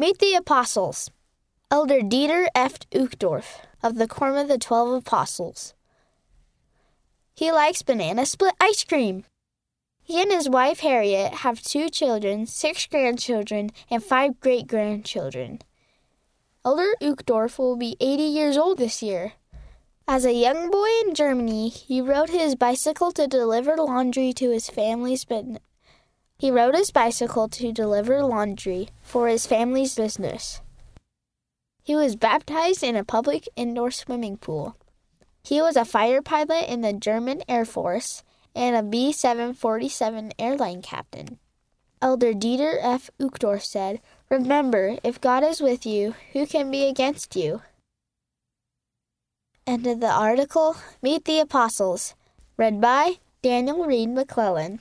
Meet the Apostles. Elder Dieter F. Uchtdorf of the Quorum of the Twelve Apostles. He likes banana split ice cream. He and his wife Harriet have two children, six grandchildren, and five great grandchildren. Elder Uchtdorf will be 80 years old this year. As a young boy in Germany, he rode his bicycle to deliver laundry to his family's. He rode his bicycle to deliver laundry for his family's business. He was baptized in a public indoor swimming pool. He was a fighter pilot in the German Air Force and a B 747 airline captain. Elder Dieter F. Uchtdorf said, Remember, if God is with you, who can be against you? End of the article Meet the Apostles, read by Daniel Reed McClellan.